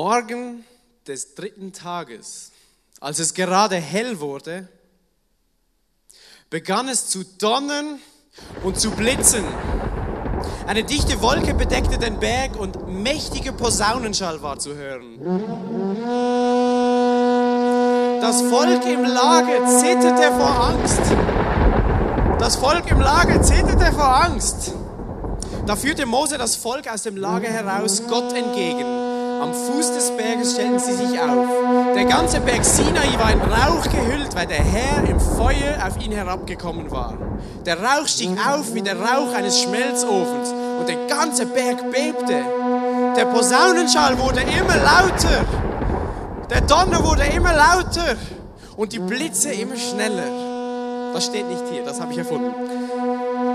Morgen des dritten Tages, als es gerade hell wurde, begann es zu donnern und zu blitzen. Eine dichte Wolke bedeckte den Berg und mächtige Posaunenschall war zu hören. Das Volk im Lager zitterte vor Angst. Das Volk im Lager zitterte vor Angst. Da führte Mose das Volk aus dem Lager heraus Gott entgegen. Am Fuß des Berges stellten sie sich auf. Der ganze Berg Sinai war in Rauch gehüllt, weil der Herr im Feuer auf ihn herabgekommen war. Der Rauch stieg auf wie der Rauch eines Schmelzofens und der ganze Berg bebte. Der Posaunenschall wurde immer lauter. Der Donner wurde immer lauter und die Blitze immer schneller. Das steht nicht hier, das habe ich erfunden.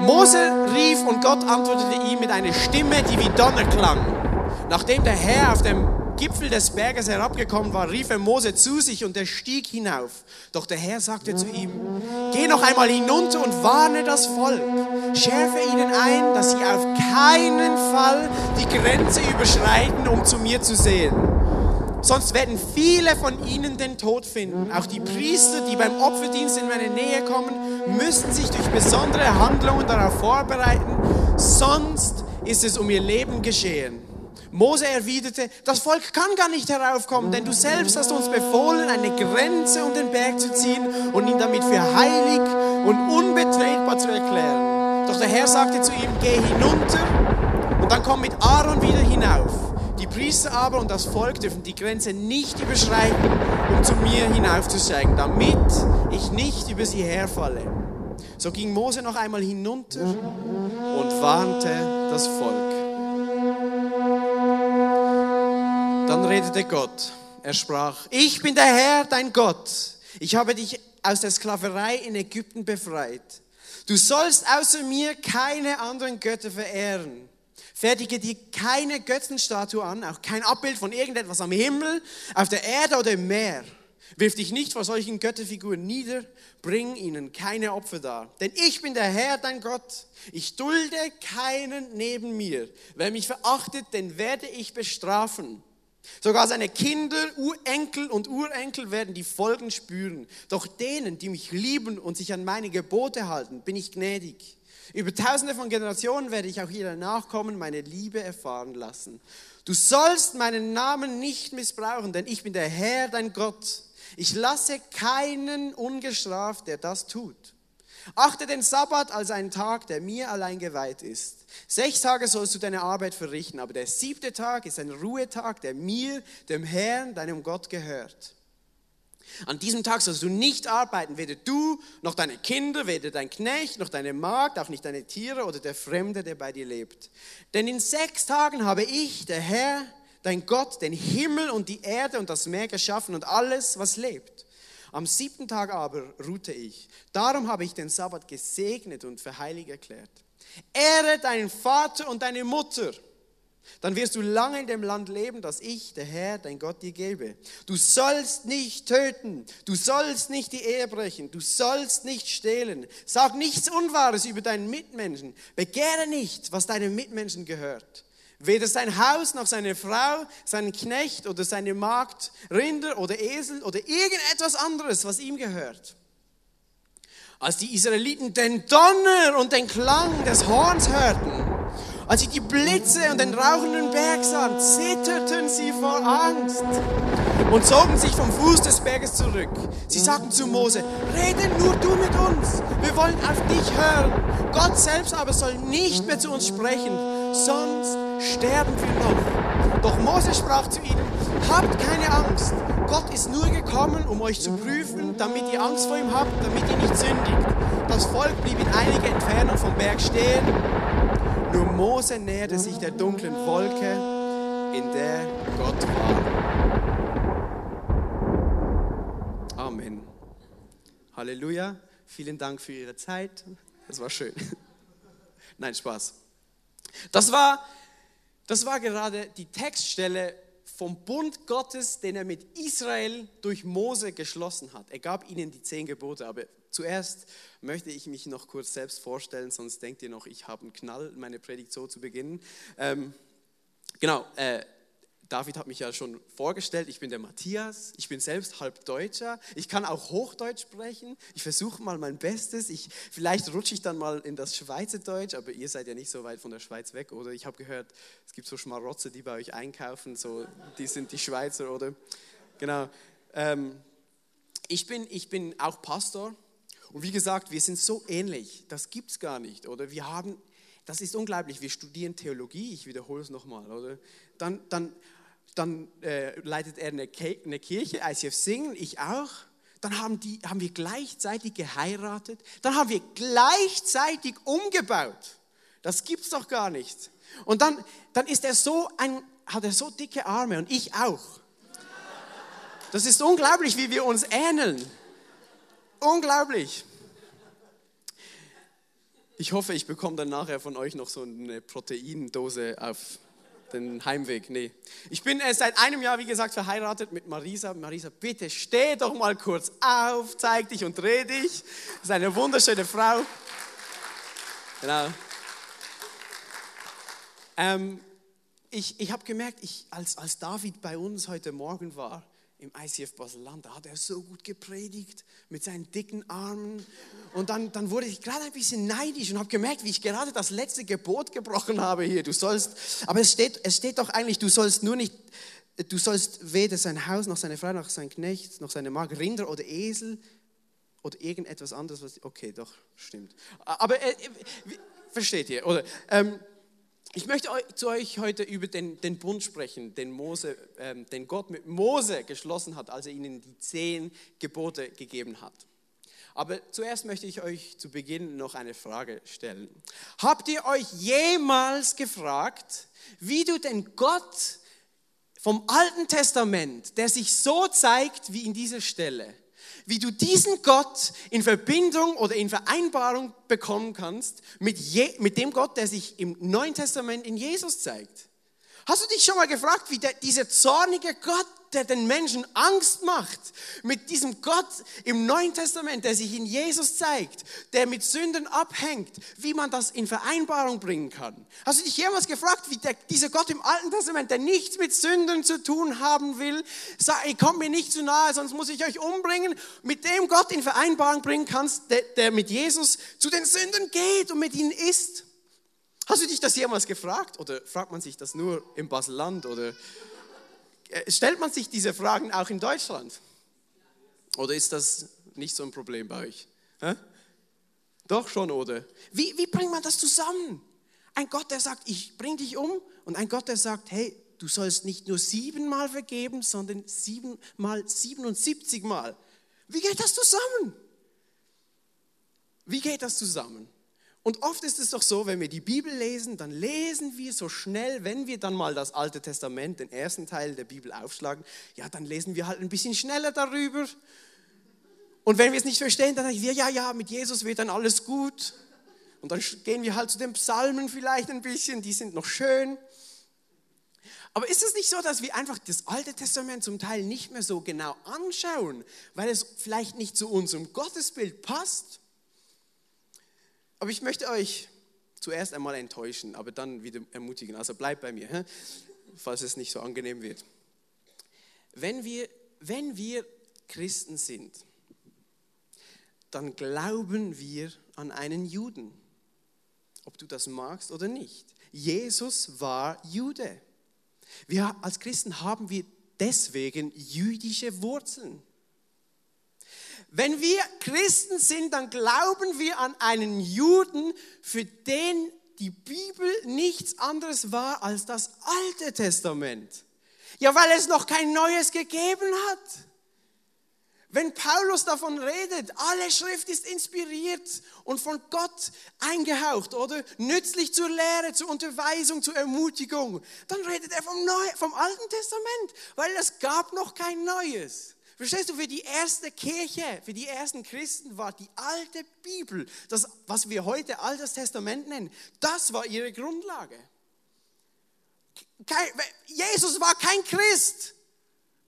Mose rief und Gott antwortete ihm mit einer Stimme, die wie Donner klang. Nachdem der Herr auf dem Gipfel des Berges herabgekommen war, rief er Mose zu sich und er stieg hinauf. Doch der Herr sagte zu ihm, geh noch einmal hinunter und warne das Volk. Schärfe ihnen ein, dass sie auf keinen Fall die Grenze überschreiten, um zu mir zu sehen. Sonst werden viele von ihnen den Tod finden. Auch die Priester, die beim Opferdienst in meine Nähe kommen, müssen sich durch besondere Handlungen darauf vorbereiten. Sonst ist es um ihr Leben geschehen. Mose erwiderte, das Volk kann gar nicht heraufkommen, denn du selbst hast uns befohlen, eine Grenze um den Berg zu ziehen und ihn damit für heilig und unbetretbar zu erklären. Doch der Herr sagte zu ihm, geh hinunter und dann komm mit Aaron wieder hinauf. Die Priester aber und das Volk dürfen die Grenze nicht überschreiten, um zu mir hinaufzusteigen, damit ich nicht über sie herfalle. So ging Mose noch einmal hinunter und warnte das Volk. Dann redete Gott. Er sprach, ich bin der Herr, dein Gott. Ich habe dich aus der Sklaverei in Ägypten befreit. Du sollst außer mir keine anderen Götter verehren. Fertige dir keine Götzenstatue an, auch kein Abbild von irgendetwas am Himmel, auf der Erde oder im Meer. Wirf dich nicht vor solchen Götterfiguren nieder, bring ihnen keine Opfer dar. Denn ich bin der Herr, dein Gott. Ich dulde keinen neben mir. Wer mich verachtet, den werde ich bestrafen. Sogar seine Kinder, Urenkel und Urenkel werden die Folgen spüren. Doch denen, die mich lieben und sich an meine Gebote halten, bin ich gnädig. Über tausende von Generationen werde ich auch ihre Nachkommen meine Liebe erfahren lassen. Du sollst meinen Namen nicht missbrauchen, denn ich bin der Herr, dein Gott. Ich lasse keinen ungestraft, der das tut. Achte den Sabbat als einen Tag, der mir allein geweiht ist. Sechs Tage sollst du deine Arbeit verrichten, aber der siebte Tag ist ein Ruhetag, der mir, dem Herrn, deinem Gott gehört. An diesem Tag sollst du nicht arbeiten, weder du noch deine Kinder, weder dein Knecht noch deine Magd, auch nicht deine Tiere oder der Fremde, der bei dir lebt. Denn in sechs Tagen habe ich, der Herr, dein Gott, den Himmel und die Erde und das Meer geschaffen und alles, was lebt. Am siebten Tag aber ruhte ich. Darum habe ich den Sabbat gesegnet und für heilig erklärt. Ehre deinen Vater und deine Mutter dann wirst du lange in dem Land leben, das ich, der Herr, dein Gott, dir gebe. Du sollst nicht töten, du sollst nicht die Ehe brechen, du sollst nicht stehlen. Sag nichts Unwahres über deinen Mitmenschen. Begehre nicht, was deinem Mitmenschen gehört. Weder sein Haus noch seine Frau, seinen Knecht oder seine Magd, Rinder oder Esel oder irgendetwas anderes, was ihm gehört. Als die Israeliten den Donner und den Klang des Horns hörten, als sie die Blitze und den rauchenden Berg sahen, zitterten sie vor Angst und zogen sich vom Fuß des Berges zurück. Sie sagten zu Mose, rede nur du mit uns, wir wollen auf dich hören. Gott selbst aber soll nicht mehr zu uns sprechen, sonst sterben wir noch. Doch Mose sprach zu ihnen, habt keine Angst, Gott ist nur gekommen, um euch zu prüfen, damit ihr Angst vor ihm habt, damit ihr nicht sündigt. Das Volk blieb in einiger Entfernung vom Berg stehen nur Mose näherte sich der dunklen Wolke, in der Gott war. Amen. Halleluja. Vielen Dank für Ihre Zeit. Das war schön. Nein, Spaß. Das war, das war gerade die Textstelle vom Bund Gottes, den er mit Israel durch Mose geschlossen hat. Er gab ihnen die zehn Gebote, aber Zuerst möchte ich mich noch kurz selbst vorstellen, sonst denkt ihr noch, ich habe einen Knall, meine Predigt so zu beginnen. Ähm, genau, äh, David hat mich ja schon vorgestellt, ich bin der Matthias, ich bin selbst halb Deutscher, ich kann auch Hochdeutsch sprechen, ich versuche mal mein Bestes, ich, vielleicht rutsche ich dann mal in das Schweizerdeutsch, aber ihr seid ja nicht so weit von der Schweiz weg, oder? Ich habe gehört, es gibt so Schmarotze, die bei euch einkaufen, so, die sind die Schweizer, oder? Genau. Ähm, ich, bin, ich bin auch Pastor und wie gesagt, wir sind so ähnlich, das gibt es gar nicht, oder? Wir haben das ist unglaublich. Wir studieren Theologie, ich wiederhole es nochmal, oder? Dann, dann, dann äh, leitet er eine, eine Kirche, ICF Singen, ich auch. Dann haben, die, haben wir gleichzeitig geheiratet. Dann haben wir gleichzeitig umgebaut. Das gibt es doch gar nicht. Und dann, dann ist er so ein, hat er so dicke Arme und ich auch. Das ist unglaublich, wie wir uns ähneln. Unglaublich. Ich hoffe, ich bekomme dann nachher von euch noch so eine Proteindose auf den Heimweg. Nee. Ich bin äh, seit einem Jahr, wie gesagt, verheiratet mit Marisa. Marisa, bitte steh doch mal kurz auf, zeig dich und dreh dich. Das ist eine wunderschöne Frau. Genau. Ähm, ich ich habe gemerkt, ich, als, als David bei uns heute Morgen war, im ICF Baseland, da hat er so gut gepredigt mit seinen dicken Armen. Und dann, dann wurde ich gerade ein bisschen neidisch und habe gemerkt, wie ich gerade das letzte Gebot gebrochen habe hier. Du sollst, aber es steht, es steht doch eigentlich, du sollst nur nicht, du sollst weder sein Haus noch seine Frau noch sein Knecht noch seine Magd, Rinder oder Esel oder irgendetwas anderes. Was, okay, doch, stimmt. Aber äh, versteht ihr? Oder ähm, ich möchte zu euch heute über den, den Bund sprechen, den, Mose, ähm, den Gott mit Mose geschlossen hat, als er ihnen die zehn Gebote gegeben hat. Aber zuerst möchte ich euch zu Beginn noch eine Frage stellen. Habt ihr euch jemals gefragt, wie du den Gott vom Alten Testament, der sich so zeigt wie in dieser Stelle, wie du diesen Gott in Verbindung oder in Vereinbarung bekommen kannst mit, je, mit dem Gott, der sich im Neuen Testament in Jesus zeigt. Hast du dich schon mal gefragt, wie der, dieser zornige Gott, der den Menschen Angst macht, mit diesem Gott im Neuen Testament, der sich in Jesus zeigt, der mit Sünden abhängt, wie man das in Vereinbarung bringen kann? Hast du dich jemals gefragt, wie der, dieser Gott im Alten Testament, der nichts mit Sünden zu tun haben will, sagt, ihr kommt mir nicht zu nahe, sonst muss ich euch umbringen, mit dem Gott in Vereinbarung bringen kannst, der, der mit Jesus zu den Sünden geht und mit ihnen isst? Hast du dich das jemals gefragt oder fragt man sich das nur im Baselland oder äh, stellt man sich diese Fragen auch in Deutschland? Oder ist das nicht so ein Problem bei euch? Hä? Doch schon, oder? Wie, wie bringt man das zusammen? Ein Gott, der sagt, ich bring dich um und ein Gott, der sagt, hey, du sollst nicht nur siebenmal vergeben, sondern siebenmal 77 Mal. Wie geht das zusammen? Wie geht das zusammen? Und oft ist es doch so, wenn wir die Bibel lesen, dann lesen wir so schnell, wenn wir dann mal das Alte Testament, den ersten Teil der Bibel aufschlagen, ja, dann lesen wir halt ein bisschen schneller darüber. Und wenn wir es nicht verstehen, dann sagen wir, ja, ja, mit Jesus wird dann alles gut. Und dann gehen wir halt zu den Psalmen vielleicht ein bisschen, die sind noch schön. Aber ist es nicht so, dass wir einfach das Alte Testament zum Teil nicht mehr so genau anschauen, weil es vielleicht nicht zu unserem Gottesbild passt? Aber ich möchte euch zuerst einmal enttäuschen, aber dann wieder ermutigen. Also bleibt bei mir, falls es nicht so angenehm wird. Wenn wir, wenn wir Christen sind, dann glauben wir an einen Juden, ob du das magst oder nicht. Jesus war Jude. Wir als Christen haben wir deswegen jüdische Wurzeln. Wenn wir Christen sind, dann glauben wir an einen Juden, für den die Bibel nichts anderes war als das Alte Testament. Ja, weil es noch kein neues gegeben hat. Wenn Paulus davon redet, alle Schrift ist inspiriert und von Gott eingehaucht oder nützlich zur Lehre, zur Unterweisung, zur Ermutigung, dann redet er vom, Neu vom Alten Testament, weil es gab noch kein Neues. Verstehst du, für die erste Kirche, für die ersten Christen war die alte Bibel, das, was wir heute Altes Testament nennen, das war ihre Grundlage. Kein, Jesus war kein Christ,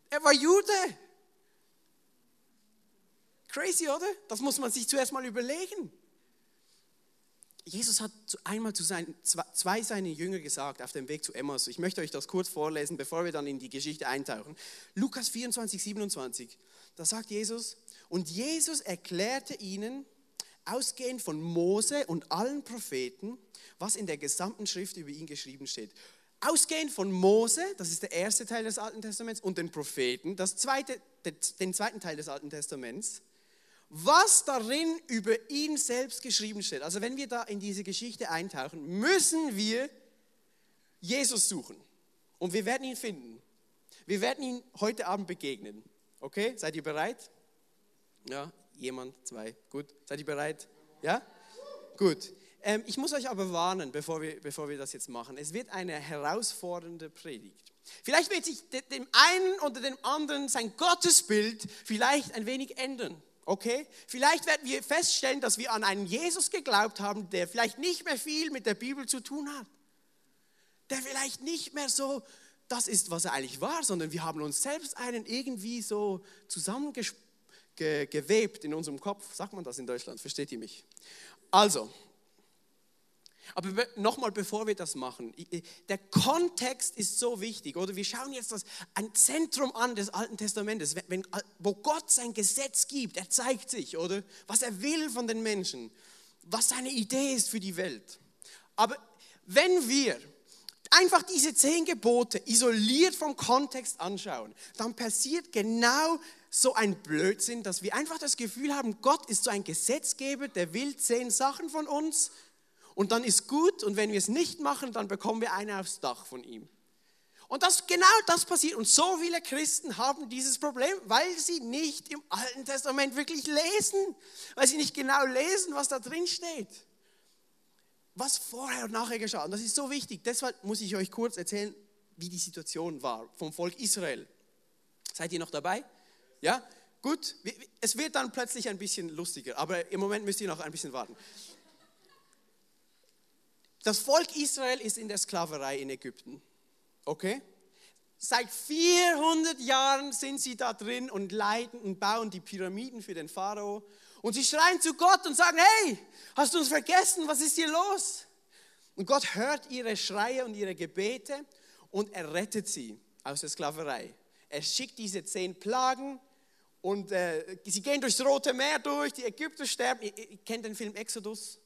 er war Jude. Crazy, oder? Das muss man sich zuerst mal überlegen. Jesus hat einmal zu seinen, zwei seiner Jünger gesagt auf dem Weg zu Emmaus. Ich möchte euch das kurz vorlesen, bevor wir dann in die Geschichte eintauchen. Lukas 24, 27. Da sagt Jesus, und Jesus erklärte ihnen, ausgehend von Mose und allen Propheten, was in der gesamten Schrift über ihn geschrieben steht. Ausgehend von Mose, das ist der erste Teil des Alten Testaments, und den Propheten, das zweite, den zweiten Teil des Alten Testaments, was darin über ihn selbst geschrieben steht. Also wenn wir da in diese Geschichte eintauchen, müssen wir Jesus suchen. Und wir werden ihn finden. Wir werden ihn heute Abend begegnen. Okay, seid ihr bereit? Ja, jemand, zwei, gut. Seid ihr bereit? Ja? Gut. Ähm, ich muss euch aber warnen, bevor wir, bevor wir das jetzt machen. Es wird eine herausfordernde Predigt. Vielleicht wird sich dem einen oder dem anderen sein Gottesbild vielleicht ein wenig ändern. Okay? Vielleicht werden wir feststellen, dass wir an einen Jesus geglaubt haben, der vielleicht nicht mehr viel mit der Bibel zu tun hat. Der vielleicht nicht mehr so das ist, was er eigentlich war, sondern wir haben uns selbst einen irgendwie so zusammengewebt in unserem Kopf. Sagt man das in Deutschland? Versteht ihr mich? Also, aber nochmal, bevor wir das machen, der Kontext ist so wichtig, oder? Wir schauen jetzt das, ein Zentrum an des Alten Testamentes, wenn, wo Gott sein Gesetz gibt, er zeigt sich, oder? Was er will von den Menschen, was seine Idee ist für die Welt. Aber wenn wir einfach diese zehn Gebote isoliert vom Kontext anschauen, dann passiert genau so ein Blödsinn, dass wir einfach das Gefühl haben, Gott ist so ein Gesetzgeber, der will zehn Sachen von uns und dann ist gut und wenn wir es nicht machen, dann bekommen wir eine aufs Dach von ihm. Und das, genau das passiert. Und so viele Christen haben dieses Problem, weil sie nicht im Alten Testament wirklich lesen, weil sie nicht genau lesen, was da drin steht. Was vorher und nachher geschah. Und das ist so wichtig. Deshalb muss ich euch kurz erzählen, wie die Situation war vom Volk Israel. Seid ihr noch dabei? Ja? Gut. Es wird dann plötzlich ein bisschen lustiger, aber im Moment müsst ihr noch ein bisschen warten. Das Volk Israel ist in der Sklaverei in Ägypten. Okay? Seit 400 Jahren sind sie da drin und leiten und bauen die Pyramiden für den Pharao. Und sie schreien zu Gott und sagen, hey, hast du uns vergessen? Was ist hier los? Und Gott hört ihre Schreie und ihre Gebete und er rettet sie aus der Sklaverei. Er schickt diese zehn Plagen und äh, sie gehen durchs Rote Meer durch, die Ägypter sterben. Ihr, ihr kennt den Film Exodus,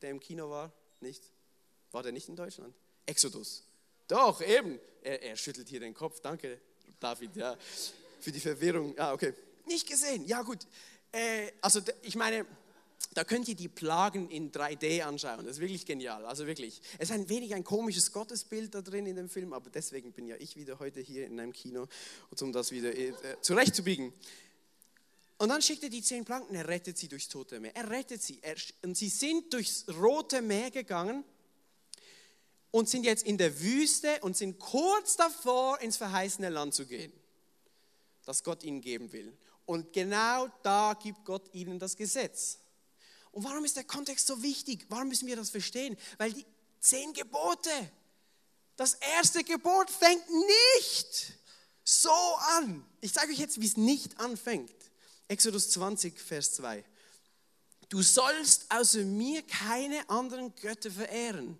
der im Kino war? Nicht? War der nicht in Deutschland? Exodus. Doch, eben. Er, er schüttelt hier den Kopf. Danke, David, ja, für die Verwirrung. Ah, okay. Nicht gesehen. Ja, gut. Äh, also, ich meine, da könnt ihr die Plagen in 3D anschauen. Das ist wirklich genial. Also wirklich. Es ist ein wenig ein komisches Gottesbild da drin in dem Film, aber deswegen bin ja ich wieder heute hier in einem Kino, um das wieder äh, zurechtzubiegen. Und dann schickt er die zehn Planken, er rettet sie durchs Tote Meer. Er rettet sie. Er, und sie sind durchs Rote Meer gegangen und sind jetzt in der Wüste und sind kurz davor, ins verheißene Land zu gehen, das Gott ihnen geben will. Und genau da gibt Gott ihnen das Gesetz. Und warum ist der Kontext so wichtig? Warum müssen wir das verstehen? Weil die zehn Gebote, das erste Gebot fängt nicht so an. Ich sage euch jetzt, wie es nicht anfängt. Exodus 20, Vers 2. Du sollst außer mir keine anderen Götter verehren.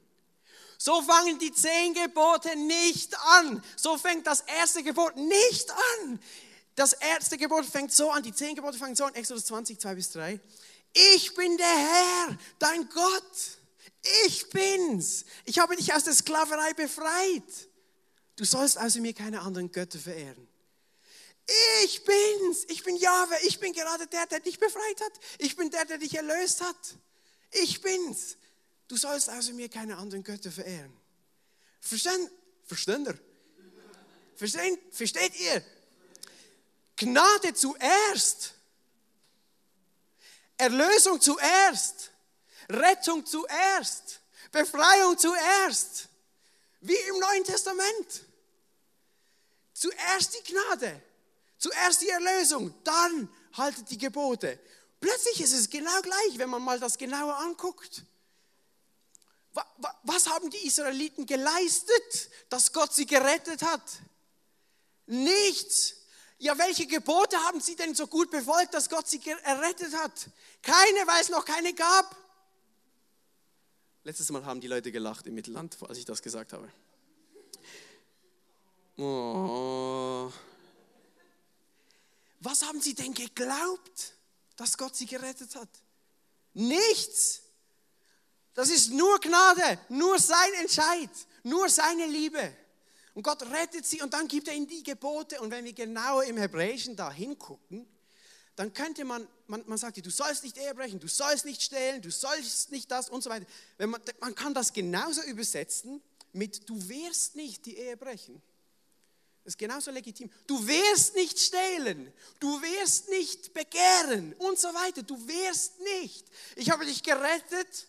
So fangen die zehn Gebote nicht an. So fängt das erste Gebot nicht an. Das erste Gebot fängt so an, die zehn Gebote fangen so an, Exodus 20, 2 bis 3. Ich bin der Herr, dein Gott. Ich bin's. Ich habe dich aus der Sklaverei befreit. Du sollst außer mir keine anderen Götter verehren. Ich bin's. Ich bin Jahwe. Ich bin gerade der, der dich befreit hat. Ich bin der, der dich erlöst hat. Ich bin's. Du sollst außer mir keine anderen Götter verehren. Verstehen? Versteht ihr? Versteht ihr? Gnade zuerst. Erlösung zuerst. Rettung zuerst. Befreiung zuerst. Wie im Neuen Testament. Zuerst die Gnade. Zuerst die Erlösung, dann haltet die Gebote. Plötzlich ist es genau gleich, wenn man mal das genauer anguckt. Was haben die Israeliten geleistet, dass Gott sie gerettet hat? Nichts. Ja, welche Gebote haben sie denn so gut befolgt, dass Gott sie errettet hat? Keine, weil es noch keine gab. Letztes Mal haben die Leute gelacht im Mittelland, als ich das gesagt habe. Oh. Was haben sie denn geglaubt, dass Gott sie gerettet hat? Nichts. Das ist nur Gnade, nur sein Entscheid, nur seine Liebe. Und Gott rettet sie und dann gibt er ihnen die Gebote. Und wenn wir genauer im Hebräischen da hingucken, dann könnte man, man, man sagt, du sollst nicht Ehe brechen, du sollst nicht stehlen, du sollst nicht das und so weiter. Wenn man, man kann das genauso übersetzen mit, du wirst nicht die Ehe brechen. Das ist genauso legitim. Du wirst nicht stehlen, du wirst nicht begehren und so weiter. Du wirst nicht. Ich habe dich gerettet,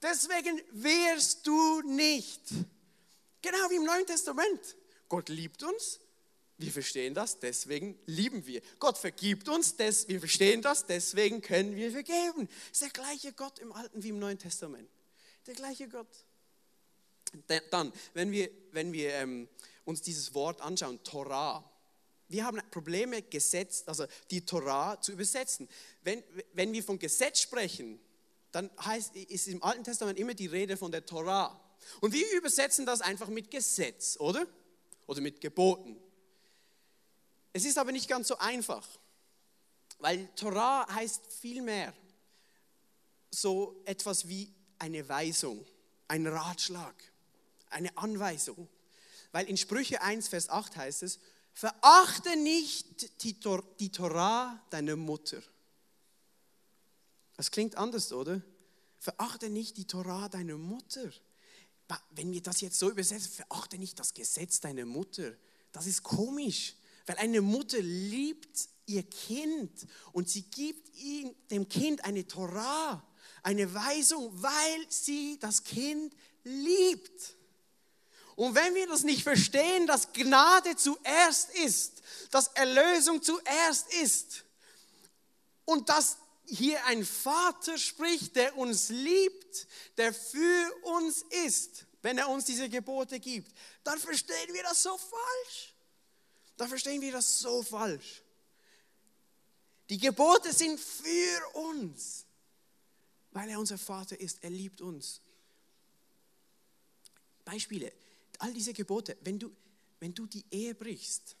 deswegen wirst du nicht. Genau wie im Neuen Testament. Gott liebt uns, wir verstehen das, deswegen lieben wir. Gott vergibt uns, wir verstehen das, deswegen können wir vergeben. Es ist der gleiche Gott im Alten wie im Neuen Testament. Der gleiche Gott. Dann, wenn wir, wenn wir ähm, uns dieses Wort anschauen, Torah. Wir haben Probleme, Gesetz, also die Torah zu übersetzen. Wenn, wenn wir von Gesetz sprechen, dann heißt, ist im Alten Testament immer die Rede von der Torah. Und wir übersetzen das einfach mit Gesetz, oder? Oder mit Geboten. Es ist aber nicht ganz so einfach, weil Torah heißt viel mehr so etwas wie eine Weisung, ein Ratschlag, eine Anweisung. Weil in Sprüche 1, Vers 8 heißt es, verachte nicht die, Tor die Torah deiner Mutter. Das klingt anders, oder? Verachte nicht die Torah deiner Mutter. Wenn wir das jetzt so übersetzen, verachte nicht das Gesetz deiner Mutter. Das ist komisch, weil eine Mutter liebt ihr Kind und sie gibt ihm, dem Kind eine Torah, eine Weisung, weil sie das Kind liebt. Und wenn wir das nicht verstehen, dass Gnade zuerst ist, dass Erlösung zuerst ist und dass hier ein Vater spricht, der uns liebt, der für uns ist, wenn er uns diese Gebote gibt, dann verstehen wir das so falsch. Dann verstehen wir das so falsch. Die Gebote sind für uns, weil er unser Vater ist. Er liebt uns. Beispiele all diese Gebote, wenn du, wenn du die Ehe brichst,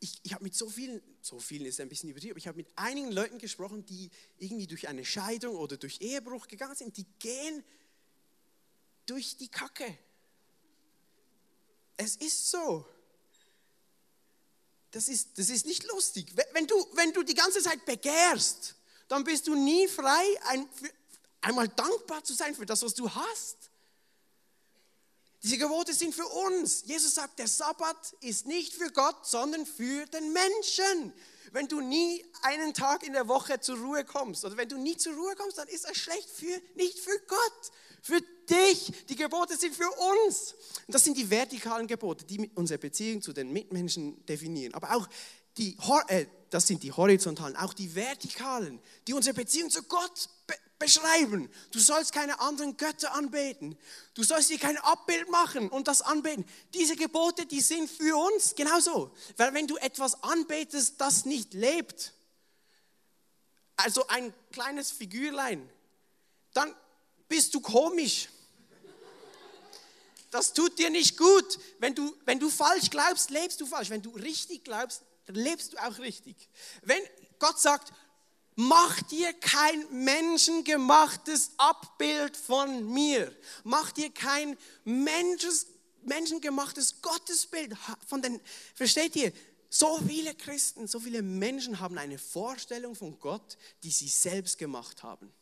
ich, ich habe mit so vielen, so vielen ist ein bisschen übertrieben, aber ich habe mit einigen Leuten gesprochen, die irgendwie durch eine Scheidung oder durch Ehebruch gegangen sind, die gehen durch die Kacke. Es ist so. Das ist, das ist nicht lustig. Wenn du, wenn du die ganze Zeit begehrst, dann bist du nie frei, ein, einmal dankbar zu sein für das, was du hast. Diese Gebote sind für uns. Jesus sagt, der Sabbat ist nicht für Gott, sondern für den Menschen. Wenn du nie einen Tag in der Woche zur Ruhe kommst oder wenn du nie zur Ruhe kommst, dann ist das schlecht für, nicht für Gott, für dich. Die Gebote sind für uns. Und das sind die vertikalen Gebote, die unsere Beziehung zu den Mitmenschen definieren. Aber auch die, äh, das sind die horizontalen, auch die vertikalen, die unsere Beziehung zu Gott beschreiben. Du sollst keine anderen Götter anbeten. Du sollst dir kein Abbild machen und das anbeten. Diese Gebote, die sind für uns genauso. Weil wenn du etwas anbetest, das nicht lebt, also ein kleines Figürlein, dann bist du komisch. Das tut dir nicht gut. Wenn du, wenn du falsch glaubst, lebst du falsch. Wenn du richtig glaubst, dann lebst du auch richtig. Wenn Gott sagt, Mach dir kein menschengemachtes Abbild von mir. Mach dir kein Mensches, menschengemachtes Gottesbild von den, versteht ihr? So viele Christen, so viele Menschen haben eine Vorstellung von Gott, die sie selbst gemacht haben.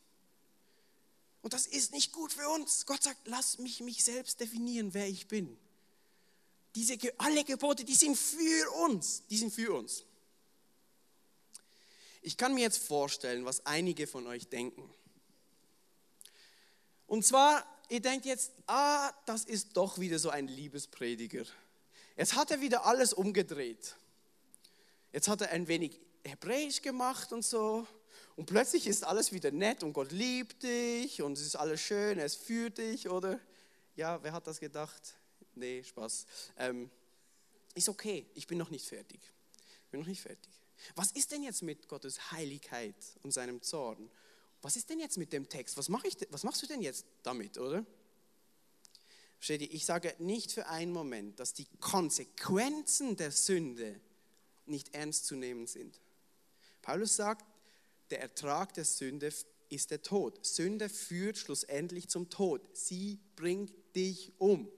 Und das ist nicht gut für uns. Gott sagt, lass mich mich selbst definieren, wer ich bin. Diese alle Gebote, die sind für uns, die sind für uns. Ich kann mir jetzt vorstellen, was einige von euch denken. Und zwar, ihr denkt jetzt, ah, das ist doch wieder so ein Liebesprediger. Jetzt hat er wieder alles umgedreht. Jetzt hat er ein wenig Hebräisch gemacht und so. Und plötzlich ist alles wieder nett und Gott liebt dich und es ist alles schön, ist für dich, oder? Ja, wer hat das gedacht? Nee, Spaß. Ähm, ist okay, ich bin noch nicht fertig. Ich bin noch nicht fertig. Was ist denn jetzt mit Gottes Heiligkeit und seinem Zorn was ist denn jetzt mit dem Text? Was, mach ich, was machst du denn jetzt damit, oder? Versteht ihr, ich sage nicht für einen Moment, dass die Konsequenzen der Sünde nicht ernst zu nehmen sind. Paulus sagt, der Ertrag der Sünde ist der Tod. Sünde führt schlussendlich zum Tod. Sie bringt dich um.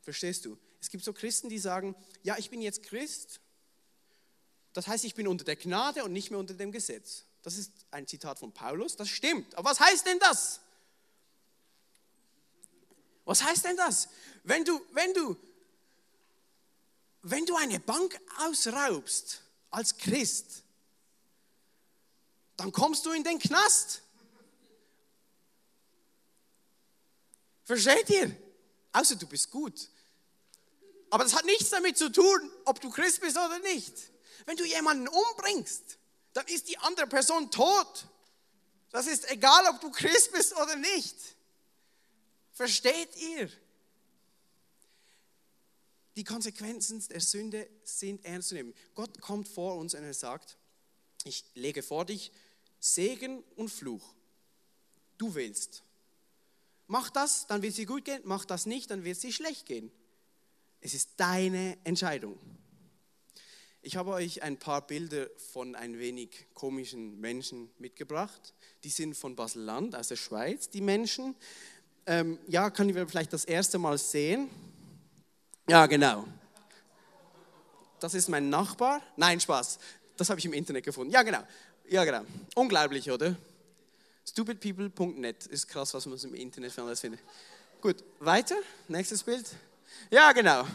Verstehst du? Es gibt so Christen, die sagen, ja, ich bin jetzt Christ. Das heißt, ich bin unter der Gnade und nicht mehr unter dem Gesetz. Das ist ein Zitat von Paulus, das stimmt. Aber was heißt denn das? Was heißt denn das? Wenn du, wenn du, wenn du eine Bank ausraubst als Christ, dann kommst du in den Knast. Versteht ihr? Außer du bist gut. Aber das hat nichts damit zu tun, ob du Christ bist oder nicht. Wenn du jemanden umbringst, dann ist die andere Person tot. Das ist egal, ob du Christ bist oder nicht. Versteht ihr? Die Konsequenzen der Sünde sind ernst zu nehmen. Gott kommt vor uns und er sagt, ich lege vor dich Segen und Fluch. Du willst. Mach das, dann wird es dir gut gehen. Mach das nicht, dann wird es dir schlecht gehen. Es ist deine Entscheidung. Ich habe euch ein paar Bilder von ein wenig komischen Menschen mitgebracht. Die sind von Basel-Land, aus der Schweiz, die Menschen. Ähm, ja, können wir vielleicht das erste Mal sehen? Ja, genau. Das ist mein Nachbar. Nein, Spaß. Das habe ich im Internet gefunden. Ja, genau. Ja, genau. Unglaublich, oder? Stupidpeople.net ist krass, was man im Internet alles findet. Gut, weiter. Nächstes Bild. Ja, genau.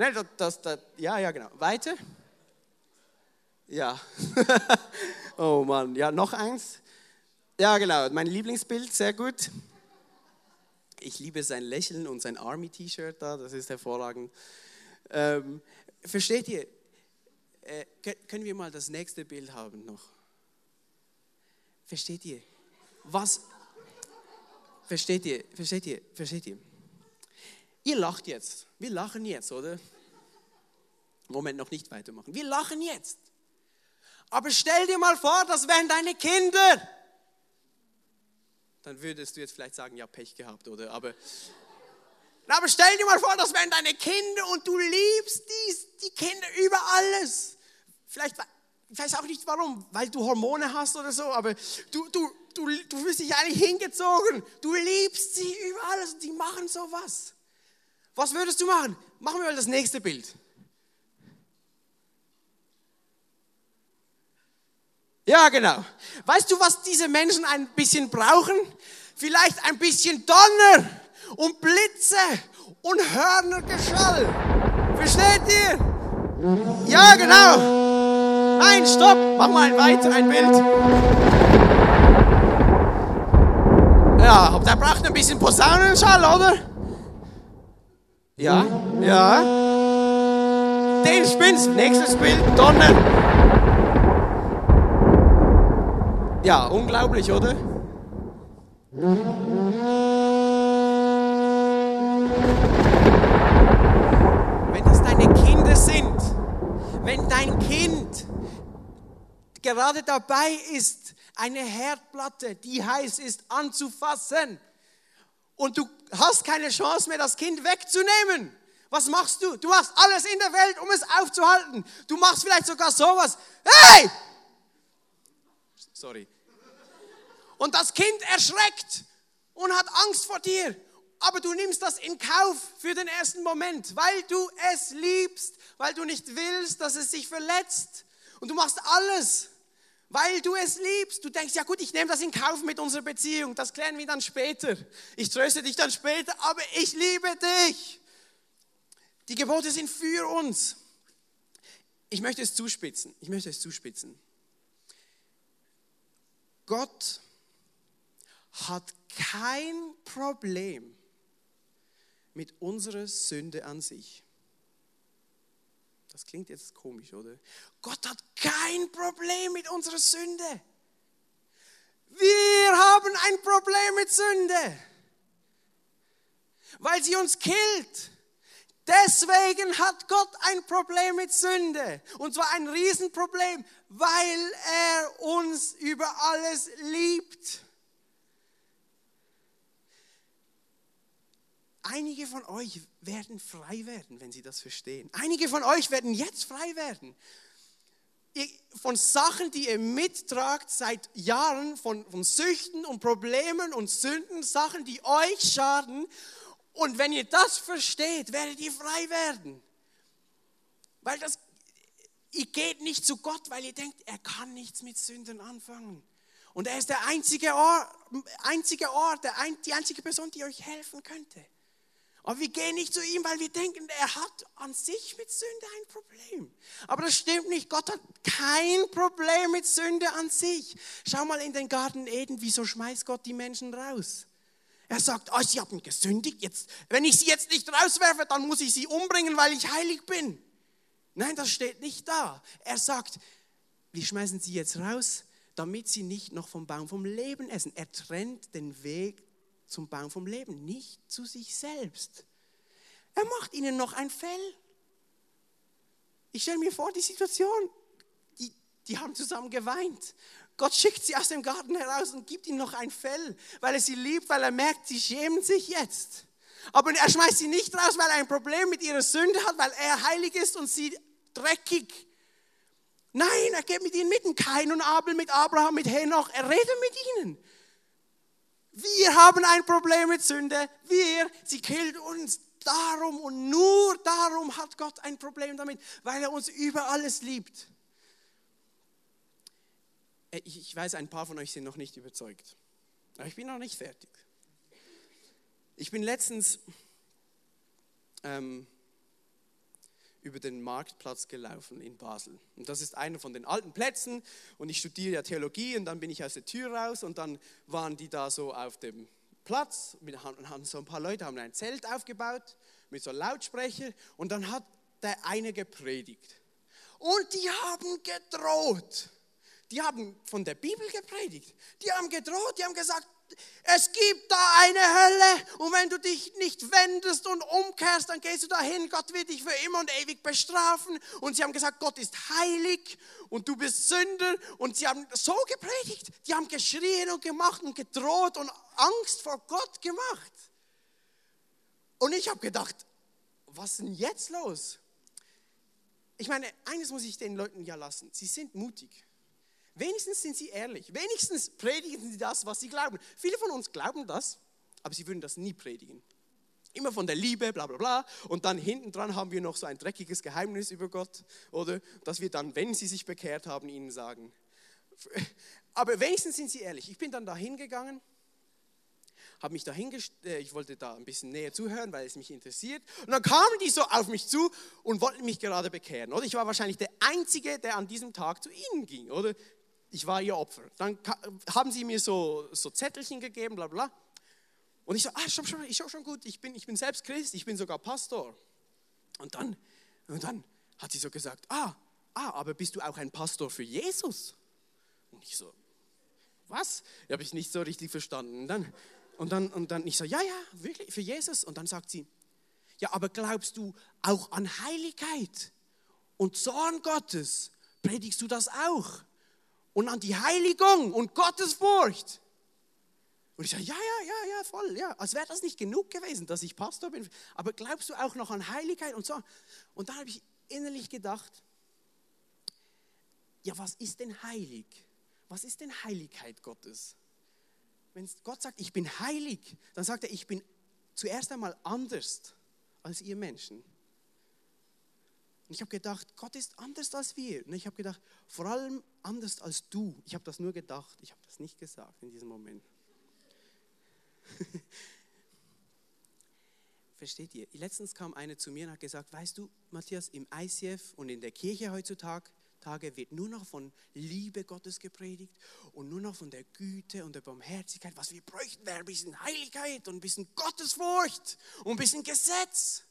Nein, das, das, das, ja, ja, genau. Weiter. Ja. oh Mann, ja, noch eins. Ja, genau, mein Lieblingsbild, sehr gut. Ich liebe sein Lächeln und sein Army-T-Shirt da, das ist hervorragend. Ähm, versteht ihr, äh, können wir mal das nächste Bild haben noch? Versteht ihr? Was? Versteht ihr? Versteht ihr? Versteht ihr? Ihr lacht jetzt. Wir lachen jetzt, oder? Moment, noch nicht weitermachen. Wir lachen jetzt. Aber stell dir mal vor, das wären deine Kinder. Dann würdest du jetzt vielleicht sagen, ja, Pech gehabt, oder? Aber aber stell dir mal vor, das wären deine Kinder und du liebst dies, die Kinder über alles. Vielleicht, ich weiß auch nicht warum, weil du Hormone hast oder so, aber du, du, du, du fühlst dich eigentlich hingezogen. Du liebst sie über alles und die machen sowas. Was würdest du machen? Machen wir mal das nächste Bild. Ja, genau. Weißt du, was diese Menschen ein bisschen brauchen? Vielleicht ein bisschen Donner und Blitze und Hörnergeschall. Versteht ihr? Ja, genau. Nein, stopp. Mach mal weiter ein Bild. Ja, der braucht ein bisschen Posaunenschall, oder? Ja, ja. Den spinnst. Nächstes Bild, Donner. Ja, unglaublich, oder? Wenn das deine Kinder sind, wenn dein Kind gerade dabei ist, eine Herdplatte, die heiß ist, anzufassen und du hast keine Chance mehr, das Kind wegzunehmen. Was machst du? Du machst alles in der Welt, um es aufzuhalten. Du machst vielleicht sogar sowas. Hey! Sorry. Und das Kind erschreckt und hat Angst vor dir. Aber du nimmst das in Kauf für den ersten Moment, weil du es liebst, weil du nicht willst, dass es sich verletzt. Und du machst alles, weil du es liebst. Du denkst, ja gut, ich nehme das in Kauf mit unserer Beziehung. Das klären wir dann später. Ich tröste dich dann später, aber ich liebe dich. Die Gebote sind für uns. Ich möchte es zuspitzen. Ich möchte es zuspitzen. Gott hat kein Problem mit unserer Sünde an sich. Das klingt jetzt komisch, oder? Gott hat kein Problem mit unserer Sünde. Wir haben ein Problem mit Sünde, weil sie uns killt. Deswegen hat Gott ein Problem mit Sünde. Und zwar ein Riesenproblem, weil er uns über alles liebt. Einige von euch werden frei werden, wenn sie das verstehen. Einige von euch werden jetzt frei werden. Von Sachen, die ihr mittragt seit Jahren, von, von Süchten und Problemen und Sünden, Sachen, die euch schaden. Und wenn ihr das versteht, werdet ihr frei werden. Weil das, ihr geht nicht zu Gott, weil ihr denkt, er kann nichts mit Sünden anfangen. Und er ist der einzige Ort, einzige Ort die einzige Person, die euch helfen könnte. Aber wir gehen nicht zu ihm, weil wir denken, er hat an sich mit Sünde ein Problem. Aber das stimmt nicht. Gott hat kein Problem mit Sünde an sich. Schau mal in den Garten Eden, wieso schmeißt Gott die Menschen raus? Er sagt, oh, sie haben gesündigt, jetzt, wenn ich sie jetzt nicht rauswerfe, dann muss ich sie umbringen, weil ich heilig bin. Nein, das steht nicht da. Er sagt, wir schmeißen sie jetzt raus, damit sie nicht noch vom Baum vom Leben essen. Er trennt den Weg zum Baum vom Leben, nicht zu sich selbst. Er macht ihnen noch ein Fell. Ich stelle mir vor, die Situation, die, die haben zusammen geweint. Gott schickt sie aus dem Garten heraus und gibt ihnen noch ein Fell, weil er sie liebt, weil er merkt, sie schämen sich jetzt. Aber er schmeißt sie nicht raus, weil er ein Problem mit ihrer Sünde hat, weil er heilig ist und sie dreckig. Nein, er geht mit ihnen mitten. Kain und Abel mit Abraham, mit Henoch. Er redet mit ihnen. Wir haben ein Problem mit Sünde. Wir, sie killt uns. Darum und nur darum hat Gott ein Problem damit, weil er uns über alles liebt. Ich weiß, ein paar von euch sind noch nicht überzeugt. Aber ich bin noch nicht fertig. Ich bin letztens ähm, über den Marktplatz gelaufen in Basel. Und das ist einer von den alten Plätzen. Und ich studiere ja Theologie und dann bin ich aus der Tür raus und dann waren die da so auf dem Platz und haben so ein paar Leute haben ein Zelt aufgebaut mit so Lautsprecher und dann hat der eine gepredigt. Und die haben gedroht. Die haben von der Bibel gepredigt. Die haben gedroht, die haben gesagt, es gibt da eine Hölle und wenn du dich nicht wendest und umkehrst, dann gehst du dahin. Gott wird dich für immer und ewig bestrafen. Und sie haben gesagt, Gott ist heilig und du bist Sünder. Und sie haben so gepredigt. Die haben geschrien und gemacht und gedroht und Angst vor Gott gemacht. Und ich habe gedacht, was ist denn jetzt los? Ich meine, eines muss ich den Leuten ja lassen. Sie sind mutig. Wenigstens sind sie ehrlich. Wenigstens predigen sie das, was sie glauben. Viele von uns glauben das, aber sie würden das nie predigen. Immer von der Liebe, bla bla bla. Und dann hinten dran haben wir noch so ein dreckiges Geheimnis über Gott, oder? Dass wir dann, wenn sie sich bekehrt haben, ihnen sagen. Aber wenigstens sind sie ehrlich. Ich bin dann da hingegangen, habe mich da hingestellt, äh, ich wollte da ein bisschen näher zuhören, weil es mich interessiert. Und dann kamen die so auf mich zu und wollten mich gerade bekehren, oder? Ich war wahrscheinlich der Einzige, der an diesem Tag zu ihnen ging, oder? Ich war ihr Opfer. Dann haben sie mir so, so Zettelchen gegeben, bla bla. Und ich so, ah, schon, schon, ich schon, schon gut, ich bin, ich bin selbst Christ, ich bin sogar Pastor. Und dann, und dann hat sie so gesagt, ah, ah, aber bist du auch ein Pastor für Jesus? Und ich so, was? Habe ich nicht so richtig verstanden. Und dann, und dann, und dann ich so, ja, ja, wirklich, für Jesus. Und dann sagt sie, ja, aber glaubst du auch an Heiligkeit und Zorn Gottes? Predigst du das auch? Und an die Heiligung und Gottesfurcht. Und ich sage, ja, ja, ja, ja, voll, ja. Als wäre das nicht genug gewesen, dass ich Pastor bin. Aber glaubst du auch noch an Heiligkeit und so? Und da habe ich innerlich gedacht, ja, was ist denn heilig? Was ist denn Heiligkeit Gottes? Wenn Gott sagt, ich bin heilig, dann sagt er, ich bin zuerst einmal anders als ihr Menschen. Und ich habe gedacht, Gott ist anders als wir. Und ich habe gedacht, vor allem anders als du. Ich habe das nur gedacht, ich habe das nicht gesagt in diesem Moment. Versteht ihr? Letztens kam eine zu mir und hat gesagt, weißt du, Matthias, im ICF und in der Kirche heutzutage Tage wird nur noch von Liebe Gottes gepredigt und nur noch von der Güte und der Barmherzigkeit. Was wir bräuchten, wäre ein bisschen Heiligkeit und ein bisschen Gottesfurcht und ein bisschen Gesetz.